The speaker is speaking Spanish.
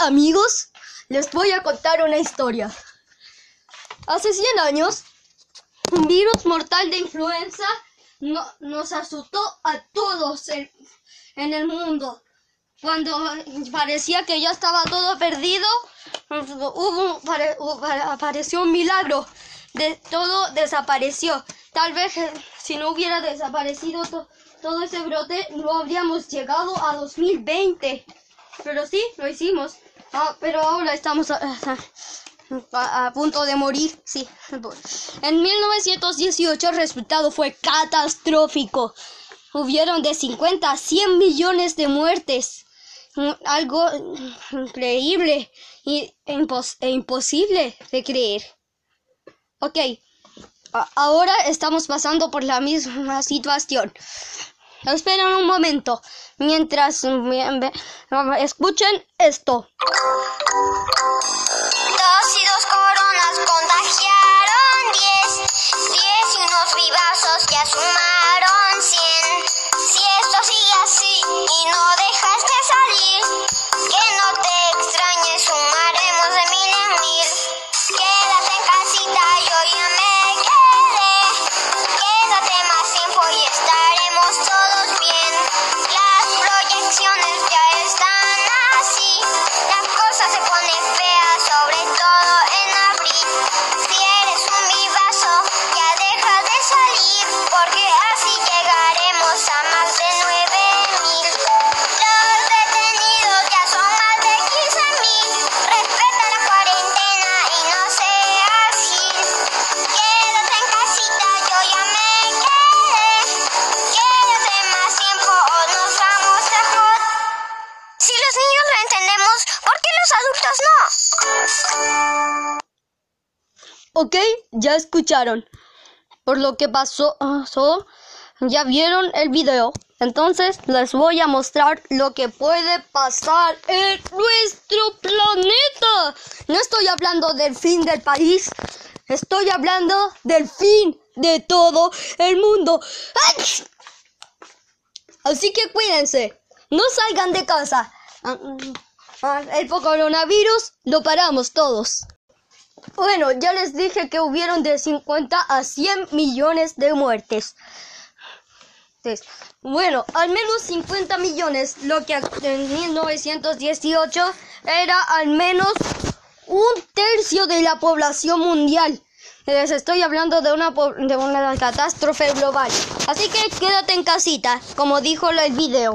amigos, les voy a contar una historia. Hace 100 años, un virus mortal de influenza nos asustó a todos en, el mundo. Cuando parecía que ya estaba todo perdido, hubo, apareció un milagro. De, todo desapareció. Tal vez eh, si no hubiera desaparecido todo ese brote, no habríamos llegado a 2020. Pero sí, lo hicimos. Ah, pero ahora estamos a, punto de morir. Sí. En 1918 el resultado fue catastrófico. Hubieron de 50 a 100 millones de muertes. Algo increíble e, imposible de creer. Ok, ahora estamos pasando por la misma situación. Esperen un momento mientras escuchen esto. Dos y dos coronas contagiaron diez, diez y unos vivazos ya sumaron adultos no? Ok, ya escucharon. Por lo que pasó, ya vieron el video. Entonces les voy a mostrar lo que puede pasar en nuestro planeta. No estoy hablando del fin del país. Estoy hablando del fin de todo el mundo. Así que cuídense. No salgan de casa. Ah, El coronavirus lo paramos todos. Bueno, ya les dije que hubieron de 50 a 100 millones de muertes. Bueno, al menos 50 millones, lo que en 1918 era al menos un tercio de la población mundial. Les estoy hablando de una, de una catástrofe global. Así que quédate en casita, como dijo el video.